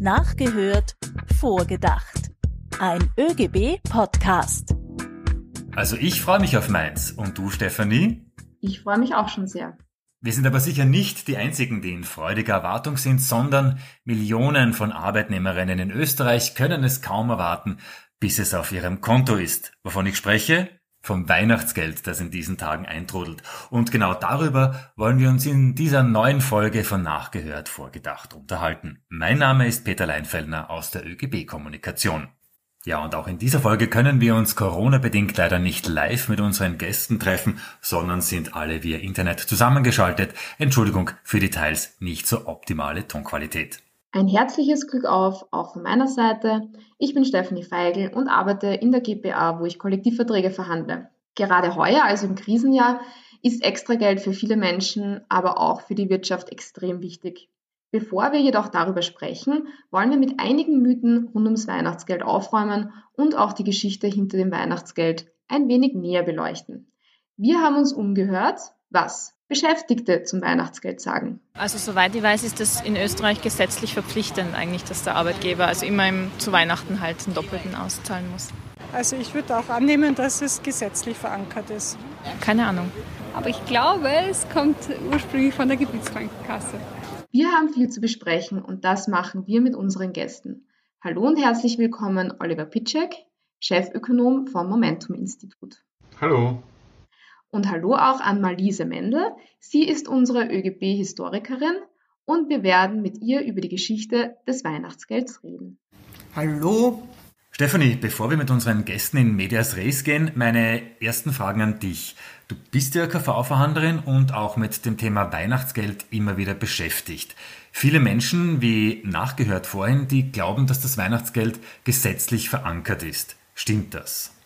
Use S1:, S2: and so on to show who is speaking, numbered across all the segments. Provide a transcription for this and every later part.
S1: Nachgehört, vorgedacht. Ein ÖGB-Podcast.
S2: Also ich freue mich auf Mainz. Und du, Stefanie?
S3: Ich freue mich auch schon sehr.
S2: Wir sind aber sicher nicht die Einzigen, die in freudiger Erwartung sind, sondern Millionen von Arbeitnehmerinnen in Österreich können es kaum erwarten, bis es auf ihrem Konto ist. Wovon ich spreche? Vom Weihnachtsgeld, das in diesen Tagen eintrudelt. Und genau darüber wollen wir uns in dieser neuen Folge von Nachgehört vorgedacht unterhalten. Mein Name ist Peter Leinfellner aus der ÖGB Kommunikation. Ja, und auch in dieser Folge können wir uns Corona-bedingt leider nicht live mit unseren Gästen treffen, sondern sind alle via Internet zusammengeschaltet. Entschuldigung für die teils nicht so optimale Tonqualität.
S3: Ein herzliches Glück auf, auch von meiner Seite. Ich bin Stephanie Feigl und arbeite in der GPA, wo ich Kollektivverträge verhandle. Gerade heuer, also im Krisenjahr, ist extra Geld für viele Menschen, aber auch für die Wirtschaft extrem wichtig. Bevor wir jedoch darüber sprechen, wollen wir mit einigen Mythen rund ums Weihnachtsgeld aufräumen und auch die Geschichte hinter dem Weihnachtsgeld ein wenig näher beleuchten. Wir haben uns umgehört, was Beschäftigte zum Weihnachtsgeld sagen.
S4: Also soweit ich weiß, ist das in Österreich gesetzlich verpflichtend eigentlich, dass der Arbeitgeber also immer im, zu Weihnachten halt einen Doppelten auszahlen muss.
S5: Also ich würde auch annehmen, dass es gesetzlich verankert ist.
S4: Keine Ahnung.
S6: Aber ich glaube, es kommt ursprünglich von der Gebietskrankenkasse.
S3: Wir haben viel zu besprechen und das machen wir mit unseren Gästen. Hallo und herzlich willkommen Oliver Pitschek, Chefökonom vom Momentum Institut.
S7: Hallo.
S3: Und hallo auch an Marlise Mendel. Sie ist unsere ÖGB-Historikerin und wir werden mit ihr über die Geschichte des Weihnachtsgelds reden.
S8: Hallo.
S2: Stefanie, bevor wir mit unseren Gästen in Medias Res gehen, meine ersten Fragen an dich. Du bist ja KV-Verhandlerin und auch mit dem Thema Weihnachtsgeld immer wieder beschäftigt. Viele Menschen, wie nachgehört vorhin, die glauben, dass das Weihnachtsgeld gesetzlich verankert ist. Stimmt das?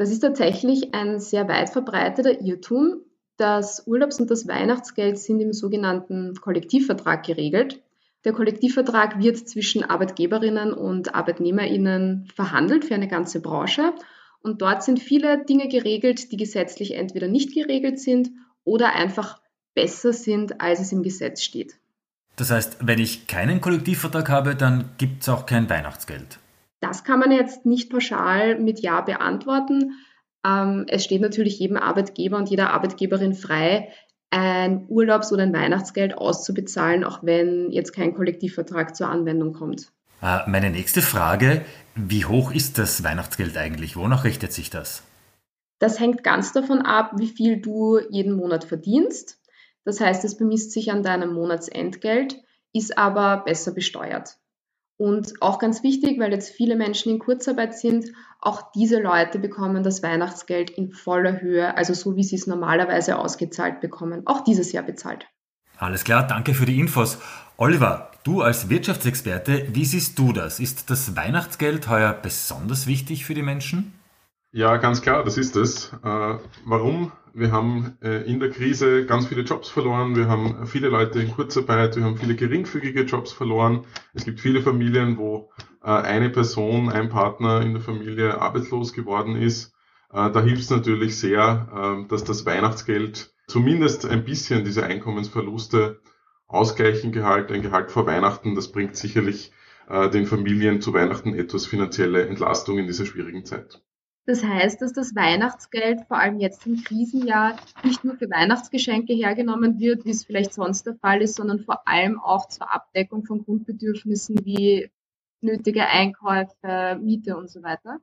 S3: Das ist tatsächlich ein sehr weit verbreiteter Irrtum. Das Urlaubs- und das Weihnachtsgeld sind im sogenannten Kollektivvertrag geregelt. Der Kollektivvertrag wird zwischen Arbeitgeberinnen und Arbeitnehmerinnen verhandelt für eine ganze Branche. Und dort sind viele Dinge geregelt, die gesetzlich entweder nicht geregelt sind oder einfach besser sind, als es im Gesetz steht.
S2: Das heißt, wenn ich keinen Kollektivvertrag habe, dann gibt es auch kein Weihnachtsgeld.
S3: Das kann man jetzt nicht pauschal mit Ja beantworten. Ähm, es steht natürlich jedem Arbeitgeber und jeder Arbeitgeberin frei, ein Urlaubs- oder ein Weihnachtsgeld auszubezahlen, auch wenn jetzt kein Kollektivvertrag zur Anwendung kommt.
S2: Äh, meine nächste Frage, wie hoch ist das Weihnachtsgeld eigentlich? Wonach richtet sich das?
S3: Das hängt ganz davon ab, wie viel du jeden Monat verdienst. Das heißt, es bemisst sich an deinem Monatsentgelt, ist aber besser besteuert. Und auch ganz wichtig, weil jetzt viele Menschen in Kurzarbeit sind, auch diese Leute bekommen das Weihnachtsgeld in voller Höhe, also so wie sie es normalerweise ausgezahlt bekommen, auch dieses Jahr bezahlt.
S2: Alles klar, danke für die Infos. Oliver, du als Wirtschaftsexperte, wie siehst du das? Ist das Weihnachtsgeld heuer besonders wichtig für die Menschen?
S7: Ja, ganz klar, das ist es. Äh, warum? Wir haben äh, in der Krise ganz viele Jobs verloren. Wir haben viele Leute in Kurzarbeit. Wir haben viele geringfügige Jobs verloren. Es gibt viele Familien, wo äh, eine Person, ein Partner in der Familie arbeitslos geworden ist. Äh, da hilft es natürlich sehr, äh, dass das Weihnachtsgeld zumindest ein bisschen diese Einkommensverluste ausgleichen Gehalt, ein Gehalt vor Weihnachten. Das bringt sicherlich äh, den Familien zu Weihnachten etwas finanzielle Entlastung in dieser schwierigen Zeit.
S3: Das heißt, dass das Weihnachtsgeld vor allem jetzt im Krisenjahr nicht nur für Weihnachtsgeschenke hergenommen wird, wie es vielleicht sonst der Fall ist, sondern vor allem auch zur Abdeckung von Grundbedürfnissen wie nötige Einkäufe, Miete und so weiter.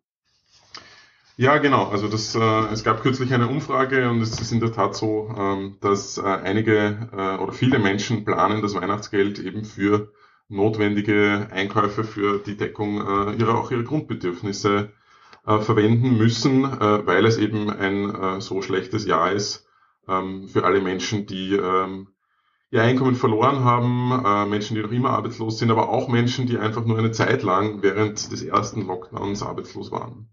S7: Ja, genau. Also das, äh, es gab kürzlich eine Umfrage und es ist in der Tat so, ähm, dass äh, einige äh, oder viele Menschen planen das Weihnachtsgeld eben für notwendige Einkäufe für die Deckung äh, ihrer auch ihrer Grundbedürfnisse äh, verwenden müssen, äh, weil es eben ein äh, so schlechtes Jahr ist ähm, für alle Menschen, die ähm, ihr Einkommen verloren haben, äh, Menschen, die noch immer arbeitslos sind, aber auch Menschen, die einfach nur eine Zeit lang während des ersten Lockdowns arbeitslos waren.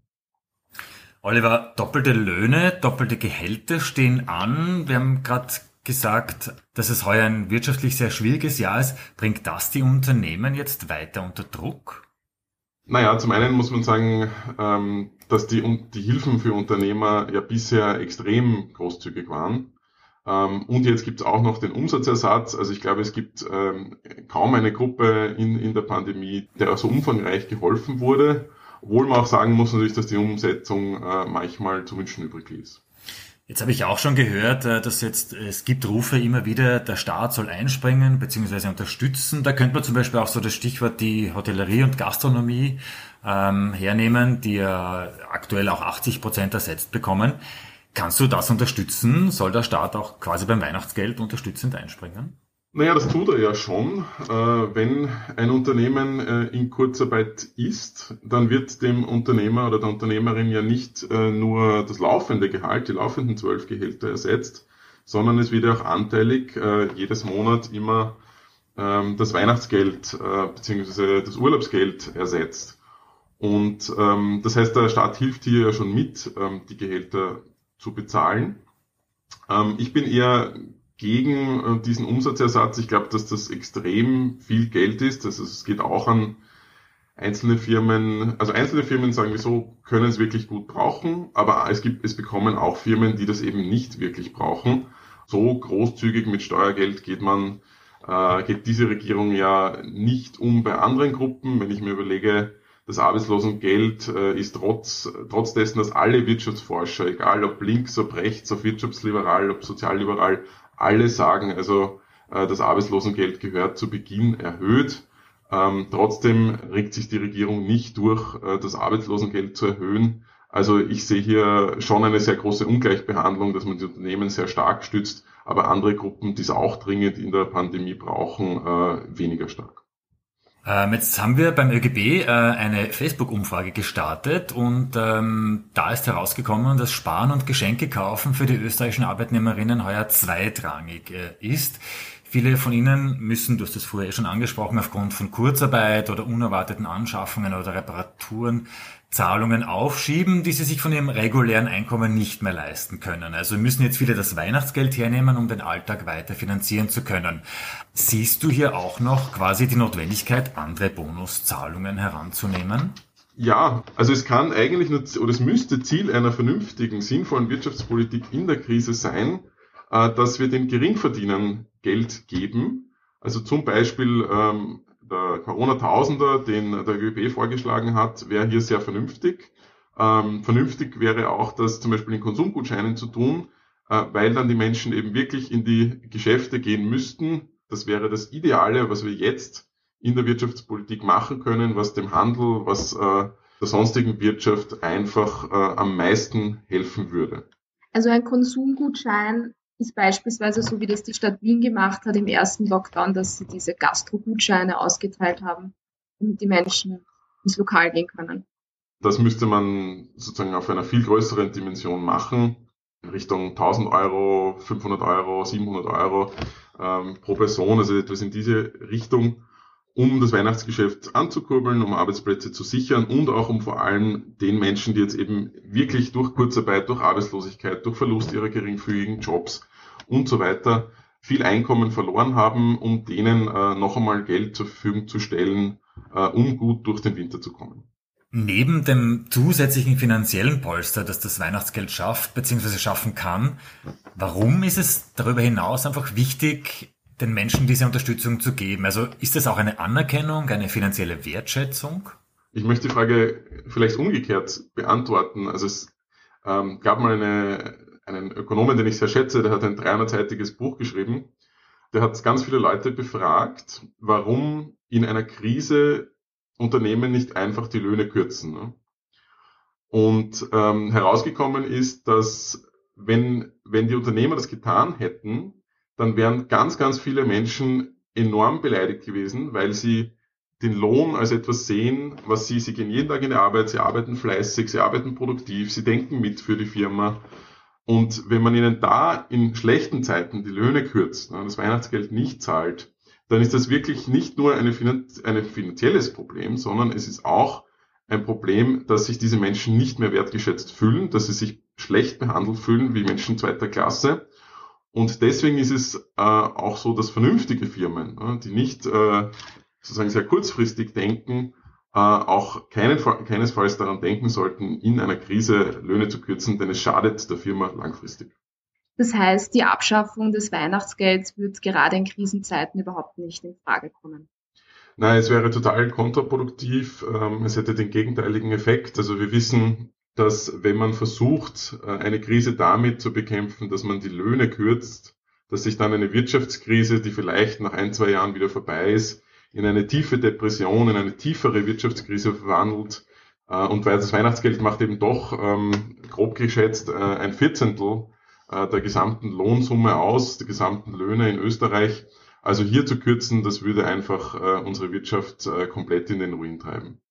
S2: Oliver, doppelte Löhne, doppelte Gehälter stehen an. Wir haben gerade gesagt, dass es heuer ein wirtschaftlich sehr schwieriges Jahr ist. Bringt das die Unternehmen jetzt weiter unter Druck?
S7: Naja, zum einen muss man sagen, ähm, dass die, die Hilfen für Unternehmer ja bisher extrem großzügig waren. Ähm, und jetzt gibt es auch noch den Umsatzersatz. Also ich glaube, es gibt ähm, kaum eine Gruppe in, in der Pandemie, der so umfangreich geholfen wurde. Obwohl man auch sagen muss natürlich, dass die Umsetzung äh, manchmal zu wünschen übrig ließ.
S2: Jetzt habe ich auch schon gehört, äh, dass jetzt es gibt Rufe immer wieder, der Staat soll einspringen bzw. unterstützen. Da könnte man zum Beispiel auch so das Stichwort die Hotellerie und Gastronomie ähm, hernehmen, die ja aktuell auch 80 Prozent ersetzt bekommen. Kannst du das unterstützen? Soll der Staat auch quasi beim Weihnachtsgeld unterstützend einspringen?
S7: Naja, das tut er ja schon. Äh, wenn ein Unternehmen äh, in Kurzarbeit ist, dann wird dem Unternehmer oder der Unternehmerin ja nicht äh, nur das laufende Gehalt, die laufenden zwölf Gehälter ersetzt, sondern es wird auch anteilig jedes Monat immer ähm, das Weihnachtsgeld bzw. das Urlaubsgeld ersetzt. Und ähm, das heißt, der Staat hilft hier ja schon mit, ähm, die Gehälter zu bezahlen. Ich bin eher gegen äh, diesen Umsatzersatz. Ich glaube, dass das extrem viel Geld ist. Also es geht auch an einzelne Firmen, also einzelne Firmen sagen wir so, können es wirklich gut brauchen, aber es gibt, es bekommen auch Firmen, die das eben nicht wirklich brauchen. So großzügig mit Steuergeld geht man, äh, geht diese Regierung ja nicht um bei anderen Gruppen. Wenn ich mir überlege, das Arbeitslosengeld äh, ist trotz, trotz dessen, dass alle Wirtschaftsforscher, egal ob links, ob rechts, ob wirtschaftsliberal, ob sozialliberal, alle sagen, also äh, das Arbeitslosengeld gehört zu Beginn erhöht. Ähm, trotzdem regt sich die Regierung nicht durch, äh, das Arbeitslosengeld zu erhöhen. Also ich sehe hier schon eine sehr große Ungleichbehandlung, dass man die Unternehmen sehr stark stützt, aber andere Gruppen, die es auch dringend in der Pandemie brauchen, äh, weniger stark.
S2: Ähm, jetzt haben wir beim ÖGB äh, eine Facebook-Umfrage gestartet und ähm, da ist herausgekommen, dass Sparen und Geschenke kaufen für die österreichischen Arbeitnehmerinnen heuer zweitrangig äh, ist. Viele von ihnen müssen, du hast das vorher schon angesprochen, aufgrund von Kurzarbeit oder unerwarteten Anschaffungen oder Reparaturen Zahlungen aufschieben, die sie sich von ihrem regulären Einkommen nicht mehr leisten können. Also müssen jetzt viele das Weihnachtsgeld hernehmen, um den Alltag weiter finanzieren zu können. Siehst du hier auch noch quasi die Notwendigkeit, andere Bonuszahlungen heranzunehmen?
S7: Ja, also es kann eigentlich nur, oder es müsste Ziel einer vernünftigen, sinnvollen Wirtschaftspolitik in der Krise sein, äh, dass wir den Geringverdienern Geld geben. Also zum Beispiel ähm, der Corona-Tausender, den der ÖB vorgeschlagen hat, wäre hier sehr vernünftig. Ähm, vernünftig wäre auch, das zum Beispiel in Konsumgutscheinen zu tun, äh, weil dann die Menschen eben wirklich in die Geschäfte gehen müssten. Das wäre das Ideale, was wir jetzt in der Wirtschaftspolitik machen können, was dem Handel, was äh, der sonstigen Wirtschaft einfach äh, am meisten helfen würde.
S3: Also ein Konsumgutschein ist beispielsweise so, wie das die Stadt Wien gemacht hat im ersten Lockdown, dass sie diese Gastro-Gutscheine ausgeteilt haben, damit die Menschen ins Lokal gehen können.
S7: Das müsste man sozusagen auf einer viel größeren Dimension machen, in Richtung 1000 Euro, 500 Euro, 700 Euro ähm, pro Person, also etwas in diese Richtung, um das Weihnachtsgeschäft anzukurbeln, um Arbeitsplätze zu sichern und auch um vor allem den Menschen, die jetzt eben wirklich durch Kurzarbeit, durch Arbeitslosigkeit, durch Verlust ihrer geringfügigen Jobs und so weiter viel Einkommen verloren haben, um denen äh, noch einmal Geld zur Verfügung zu stellen, äh, um gut durch den Winter zu kommen.
S2: Neben dem zusätzlichen finanziellen Polster, das das Weihnachtsgeld schafft bzw. schaffen kann, warum ist es darüber hinaus einfach wichtig, den Menschen diese Unterstützung zu geben? Also ist das auch eine Anerkennung, eine finanzielle Wertschätzung?
S7: Ich möchte die Frage vielleicht umgekehrt beantworten. Also es ähm, gab mal eine, einen Ökonomen, den ich sehr schätze, der hat ein 300-seitiges Buch geschrieben. Der hat ganz viele Leute befragt, warum in einer Krise Unternehmen nicht einfach die Löhne kürzen. Ne? Und ähm, herausgekommen ist, dass wenn, wenn die Unternehmer das getan hätten, dann wären ganz, ganz viele Menschen enorm beleidigt gewesen, weil sie den Lohn als etwas sehen, was sie, sie gehen jeden Tag in die Arbeit, sie arbeiten fleißig, sie arbeiten produktiv, sie denken mit für die Firma. Und wenn man ihnen da in schlechten Zeiten die Löhne kürzt, ne, das Weihnachtsgeld nicht zahlt, dann ist das wirklich nicht nur eine, ein finanzielles Problem, sondern es ist auch ein Problem, dass sich diese Menschen nicht mehr wertgeschätzt fühlen, dass sie sich schlecht behandelt fühlen wie Menschen zweiter Klasse und deswegen ist es äh, auch so, dass vernünftige Firmen, äh, die nicht äh, sozusagen sehr kurzfristig denken, äh, auch keinen, keinesfalls daran denken sollten, in einer Krise Löhne zu kürzen, denn es schadet der Firma langfristig.
S3: Das heißt, die Abschaffung des Weihnachtsgelds wird gerade in Krisenzeiten überhaupt nicht in Frage kommen.
S7: Nein, es wäre total kontraproduktiv. Ähm, es hätte den gegenteiligen Effekt. Also wir wissen, dass wenn man versucht, äh, eine Krise damit zu bekämpfen, dass man die Löhne kürzt, dass sich dann eine Wirtschaftskrise, die vielleicht nach ein, zwei Jahren wieder vorbei ist, in eine tiefe Depression, in eine tiefere Wirtschaftskrise verwandelt. Äh, und weil das Weihnachtsgeld macht eben doch, ähm, grob geschätzt, äh, ein Vierzehntel der gesamten Lohnsumme aus, der gesamten Löhne in Österreich. Also hier zu kürzen, das würde einfach unsere Wirtschaft komplett in den Ruin treiben.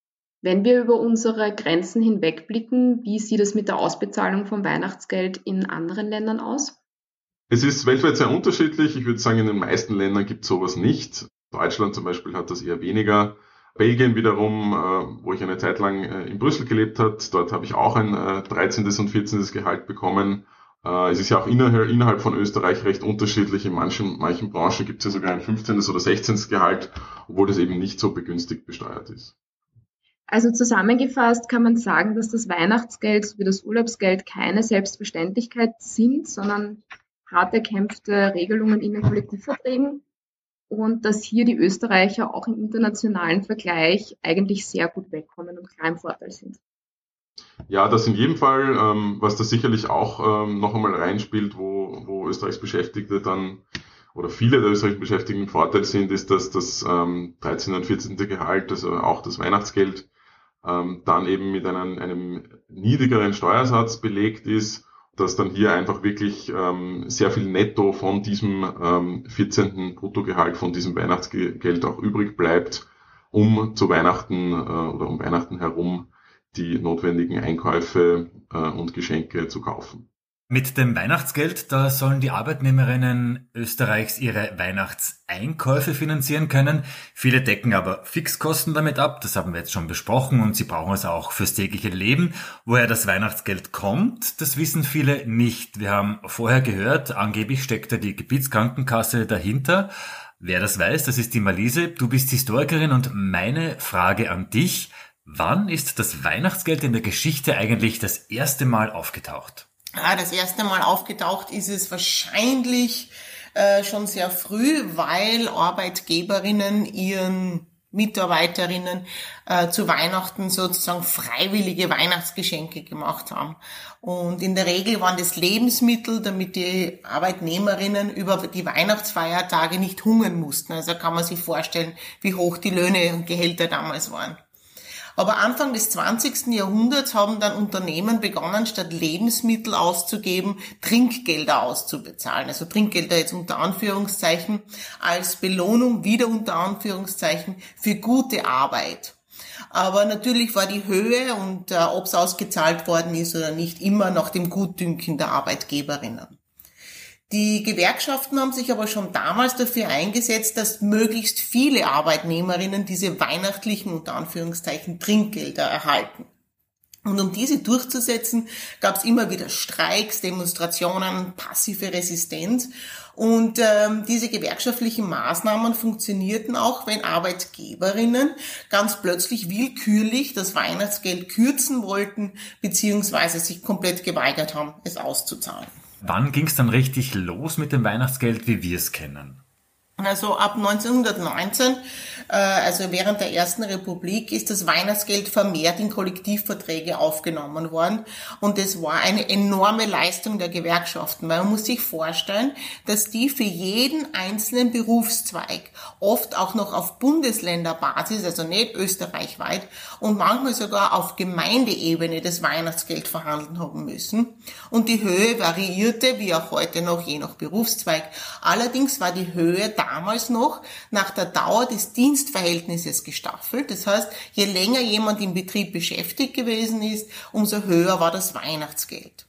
S3: Wenn wir über unsere Grenzen hinwegblicken, wie sieht es mit der Ausbezahlung von Weihnachtsgeld in anderen Ländern aus?
S7: Es ist weltweit sehr unterschiedlich. Ich würde sagen, in den meisten Ländern gibt es sowas nicht. Deutschland zum Beispiel hat das eher weniger. Belgien wiederum, äh, wo ich eine Zeit lang äh, in Brüssel gelebt habe, dort habe ich auch ein 13. und 14. Gehalt bekommen. Äh, es ist ja auch innerhalb von Österreich recht unterschiedlich. In manchen, manchen Branchen gibt es ja sogar ein 15. oder 16. Gehalt, obwohl das eben nicht so begünstigt besteuert ist.
S3: Also zusammengefasst kann man sagen, dass das Weihnachtsgeld sowie das Urlaubsgeld keine Selbstverständlichkeit sind, sondern hart erkämpfte Regelungen in den Kollektivverträgen und dass hier die Österreicher auch im internationalen Vergleich eigentlich sehr gut wegkommen und klar im Vorteil sind.
S7: Ja, das in jedem Fall, ähm, was da sicherlich auch ähm, noch einmal reinspielt, wo, wo Österreichs Beschäftigte dann oder viele der österreichischen Beschäftigten im Vorteil sind, ist, dass das ähm, 13. und 14. Gehalt, also auch das Weihnachtsgeld, ähm, dann eben mit einem, einem niedrigeren Steuersatz belegt ist, dass dann hier einfach wirklich ähm, sehr viel netto von diesem ähm, 14. Bruttogehalt, von diesem Weihnachtsgeld auch übrig bleibt, um zu Weihnachten äh, oder um Weihnachten herum die notwendigen Einkäufe äh, und Geschenke zu kaufen.
S2: Mit dem Weihnachtsgeld, da sollen die Arbeitnehmerinnen Österreichs ihre Weihnachtseinkäufe finanzieren können. Viele decken aber Fixkosten damit ab, das haben wir jetzt schon besprochen, und sie brauchen es auch fürs tägliche Leben. Woher das Weihnachtsgeld kommt, das wissen viele nicht. Wir haben vorher gehört, angeblich steckt da die Gebietskrankenkasse dahinter. Wer das weiß, das ist die Malise. Du bist Historikerin und meine Frage an dich, wann ist das Weihnachtsgeld in der Geschichte eigentlich das erste Mal aufgetaucht?
S8: Ja, das erste Mal aufgetaucht ist es wahrscheinlich äh, schon sehr früh, weil Arbeitgeberinnen ihren Mitarbeiterinnen äh, zu Weihnachten sozusagen freiwillige Weihnachtsgeschenke gemacht haben. Und in der Regel waren das Lebensmittel, damit die Arbeitnehmerinnen über die Weihnachtsfeiertage nicht hungern mussten. Also kann man sich vorstellen, wie hoch die Löhne und Gehälter damals waren. Aber Anfang des 20. Jahrhunderts haben dann Unternehmen begonnen, statt Lebensmittel auszugeben, Trinkgelder auszubezahlen. Also Trinkgelder jetzt unter Anführungszeichen als Belohnung, wieder unter Anführungszeichen, für gute Arbeit. Aber natürlich war die Höhe und äh, ob es ausgezahlt worden ist oder nicht, immer nach dem Gutdünken der Arbeitgeberinnen. Die Gewerkschaften haben sich aber schon damals dafür eingesetzt, dass möglichst viele Arbeitnehmerinnen diese weihnachtlichen unter Anführungszeichen Trinkgelder erhalten. Und um diese durchzusetzen, gab es immer wieder Streiks, Demonstrationen, passive Resistenz. Und ähm, diese gewerkschaftlichen Maßnahmen funktionierten auch, wenn Arbeitgeberinnen ganz plötzlich willkürlich das Weihnachtsgeld kürzen wollten, beziehungsweise sich komplett geweigert haben, es auszuzahlen.
S2: Wann ging es dann richtig los mit dem Weihnachtsgeld, wie wir es kennen?
S8: Also ab 1919 äh, also während der Ersten Republik ist das Weihnachtsgeld vermehrt in Kollektivverträge aufgenommen worden. Und es war eine enorme Leistung der Gewerkschaften, weil man muss sich vorstellen, dass die für jeden einzelnen Berufszweig oft auch noch auf Bundesländerbasis, also nicht österreichweit und manchmal sogar auf Gemeindeebene das Weihnachtsgeld verhandeln haben müssen. Und die Höhe variierte wie auch heute noch je nach Berufszweig. Allerdings war die Höhe damals noch nach der Dauer des Dienstes Dienstverhältnisses gestaffelt. Das heißt, je länger jemand im Betrieb beschäftigt gewesen ist, umso höher war das Weihnachtsgeld.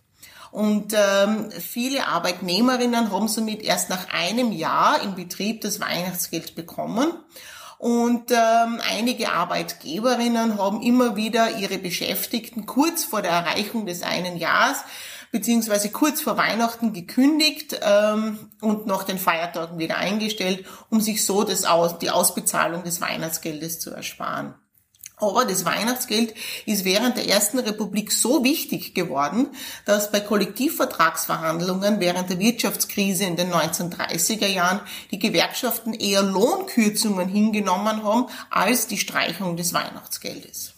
S8: Und ähm, viele Arbeitnehmerinnen haben somit erst nach einem Jahr im Betrieb das Weihnachtsgeld bekommen. Und ähm, einige Arbeitgeberinnen haben immer wieder ihre Beschäftigten kurz vor der Erreichung des einen Jahres beziehungsweise kurz vor Weihnachten gekündigt ähm, und nach den Feiertagen wieder eingestellt, um sich so das Aus, die Ausbezahlung des Weihnachtsgeldes zu ersparen. Aber das Weihnachtsgeld ist während der Ersten Republik so wichtig geworden, dass bei Kollektivvertragsverhandlungen während der Wirtschaftskrise in den 1930er Jahren die Gewerkschaften eher Lohnkürzungen hingenommen haben als die Streichung des Weihnachtsgeldes.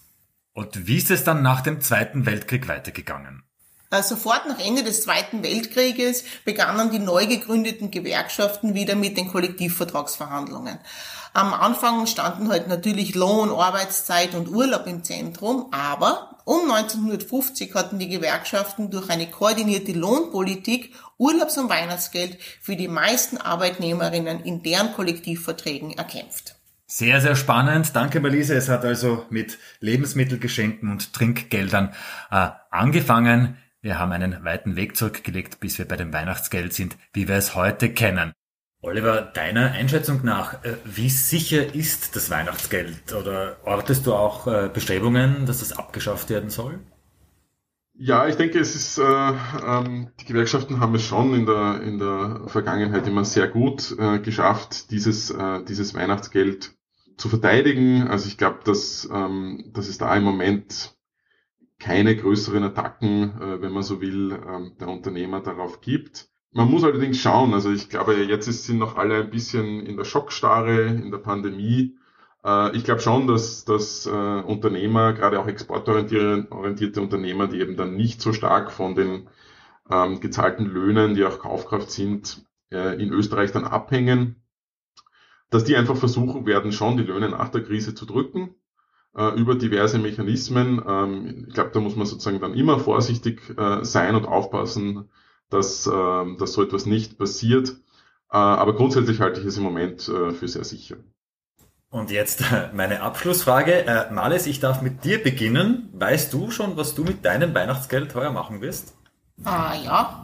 S2: Und wie ist es dann nach dem Zweiten Weltkrieg weitergegangen?
S8: Äh, sofort nach Ende des Zweiten Weltkrieges begannen die neu gegründeten Gewerkschaften wieder mit den Kollektivvertragsverhandlungen. Am Anfang standen halt natürlich Lohn, Arbeitszeit und Urlaub im Zentrum, aber um 1950 hatten die Gewerkschaften durch eine koordinierte Lohnpolitik Urlaubs- und Weihnachtsgeld für die meisten Arbeitnehmerinnen in deren Kollektivverträgen erkämpft.
S2: Sehr, sehr spannend. Danke, Malise. Es hat also mit Lebensmittelgeschenken und Trinkgeldern äh, angefangen. Wir haben einen weiten Weg zurückgelegt, bis wir bei dem Weihnachtsgeld sind, wie wir es heute kennen. Oliver, deiner Einschätzung nach, äh, wie sicher ist das Weihnachtsgeld? Oder ortest du auch äh, Bestrebungen, dass das abgeschafft werden soll?
S7: Ja, ich denke, es ist, äh, ähm, die Gewerkschaften haben es schon in der, in der Vergangenheit immer sehr gut äh, geschafft, dieses, äh, dieses Weihnachtsgeld zu verteidigen. Also ich glaube, dass, ähm, dass es da im Moment keine größeren Attacken, äh, wenn man so will, äh, der Unternehmer darauf gibt. Man muss allerdings schauen, also ich glaube, jetzt sind noch alle ein bisschen in der Schockstarre, in der Pandemie. Äh, ich glaube schon, dass, dass äh, Unternehmer, gerade auch exportorientierte Unternehmer, die eben dann nicht so stark von den ähm, gezahlten Löhnen, die auch Kaufkraft sind, äh, in Österreich dann abhängen, dass die einfach versuchen werden, schon die Löhne nach der Krise zu drücken über diverse Mechanismen. Ähm, ich glaube, da muss man sozusagen dann immer vorsichtig sein und aufpassen, dass, äh, dass so etwas nicht passiert. Äh, aber grundsätzlich halte ich es im Moment äh, für sehr sicher.
S2: Und jetzt äh, meine Abschlussfrage. Äh, Males, ich darf mit dir beginnen. Weißt du schon, was du mit deinem Weihnachtsgeld heuer machen wirst?
S8: Ah ja.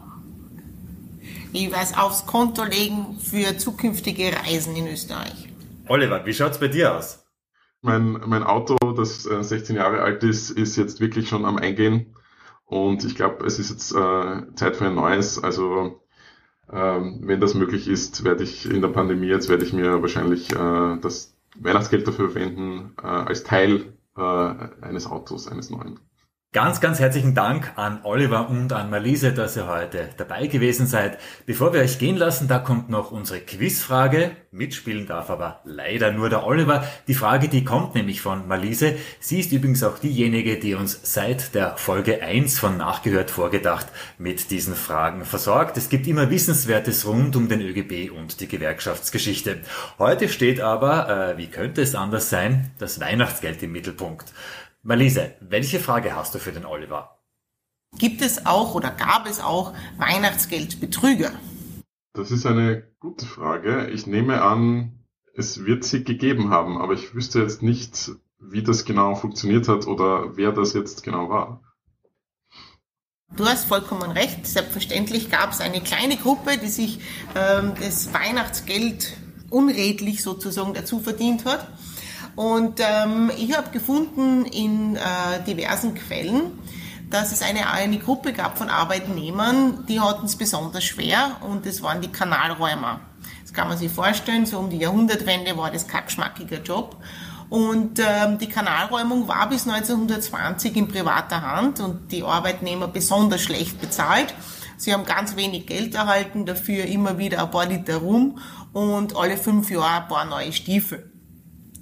S8: Ich weiß aufs Konto legen für zukünftige Reisen in Österreich.
S2: Oliver, wie schaut's bei dir aus?
S7: Mein, mein Auto, das 16 Jahre alt ist, ist jetzt wirklich schon am Eingehen. Und ich glaube, es ist jetzt äh, Zeit für ein neues. Also ähm, wenn das möglich ist, werde ich in der Pandemie jetzt werde ich mir wahrscheinlich äh, das Weihnachtsgeld dafür verwenden äh, als Teil äh, eines Autos, eines neuen.
S2: Ganz, ganz herzlichen Dank an Oliver und an Malise, dass ihr heute dabei gewesen seid. Bevor wir euch gehen lassen, da kommt noch unsere Quizfrage. Mitspielen darf aber leider nur der Oliver. Die Frage, die kommt nämlich von Malise. Sie ist übrigens auch diejenige, die uns seit der Folge 1 von Nachgehört vorgedacht mit diesen Fragen versorgt. Es gibt immer Wissenswertes rund um den ÖGB und die Gewerkschaftsgeschichte. Heute steht aber, äh, wie könnte es anders sein, das Weihnachtsgeld im Mittelpunkt. Malise, welche Frage hast du für den Oliver?
S8: Gibt es auch oder gab es auch Weihnachtsgeldbetrüger?
S7: Das ist eine gute Frage. Ich nehme an, es wird sie gegeben haben, aber ich wüsste jetzt nicht, wie das genau funktioniert hat oder wer das jetzt genau war.
S8: Du hast vollkommen recht. Selbstverständlich gab es eine kleine Gruppe, die sich ähm, das Weihnachtsgeld unredlich sozusagen dazu verdient hat. Und ähm, ich habe gefunden in äh, diversen Quellen, dass es eine, eine Gruppe gab von Arbeitnehmern, die hatten es besonders schwer und das waren die Kanalräumer. Das kann man sich vorstellen, so um die Jahrhundertwende war das kein geschmackiger Job. Und ähm, die Kanalräumung war bis 1920 in privater Hand und die Arbeitnehmer besonders schlecht bezahlt. Sie haben ganz wenig Geld erhalten, dafür immer wieder ein paar Liter rum und alle fünf Jahre ein paar neue Stiefel.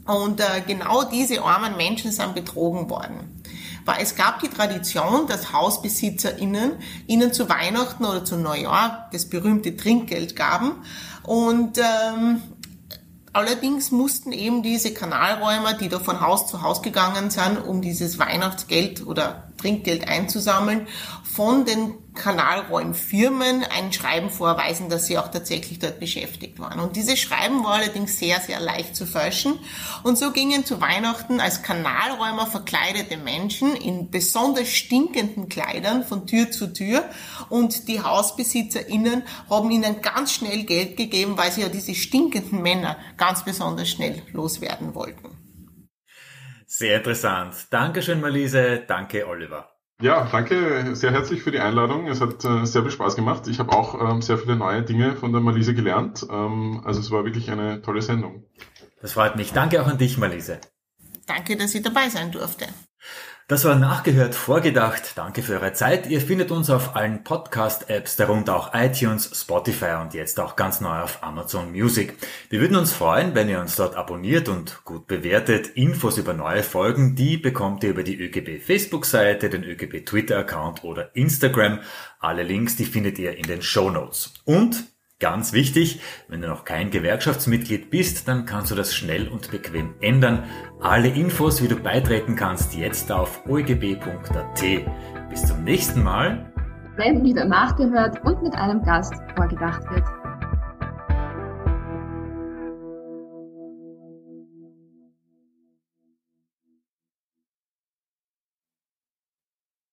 S8: Und äh, genau diese armen Menschen sind betrogen worden. Weil es gab die Tradition, dass HausbesitzerInnen ihnen zu Weihnachten oder zu Neujahr das berühmte Trinkgeld gaben. Und ähm, allerdings mussten eben diese Kanalräumer, die da von Haus zu Haus gegangen sind, um dieses Weihnachtsgeld oder Trinkgeld einzusammeln, von den Kanalräumfirmen ein Schreiben vorweisen, dass sie auch tatsächlich dort beschäftigt waren. Und dieses Schreiben war allerdings sehr, sehr leicht zu fälschen. Und so gingen zu Weihnachten als Kanalräumer verkleidete Menschen in besonders stinkenden Kleidern von Tür zu Tür. Und die HausbesitzerInnen haben ihnen ganz schnell Geld gegeben, weil sie ja diese stinkenden Männer ganz besonders schnell loswerden wollten.
S2: Sehr interessant. Dankeschön, Malise. Danke, Oliver.
S7: Ja, danke sehr herzlich für die Einladung. Es hat äh, sehr viel Spaß gemacht. Ich habe auch ähm, sehr viele neue Dinge von der Malise gelernt. Ähm, also es war wirklich eine tolle Sendung.
S2: Das freut mich. Danke auch an dich, Malise.
S8: danke, dass ich dabei sein durfte.
S2: Das war nachgehört vorgedacht. Danke für eure Zeit. Ihr findet uns auf allen Podcast-Apps, darunter auch iTunes, Spotify und jetzt auch ganz neu auf Amazon Music. Wir würden uns freuen, wenn ihr uns dort abonniert und gut bewertet. Infos über neue Folgen, die bekommt ihr über die ÖGB Facebook-Seite, den ÖGB Twitter-Account oder Instagram. Alle Links, die findet ihr in den Show Notes. Und Ganz wichtig, wenn du noch kein Gewerkschaftsmitglied bist, dann kannst du das schnell und bequem ändern. Alle Infos, wie du beitreten kannst, jetzt auf oegb.at. Bis zum nächsten Mal.
S3: Wenn wieder nachgehört und mit einem Gast vorgedacht wird.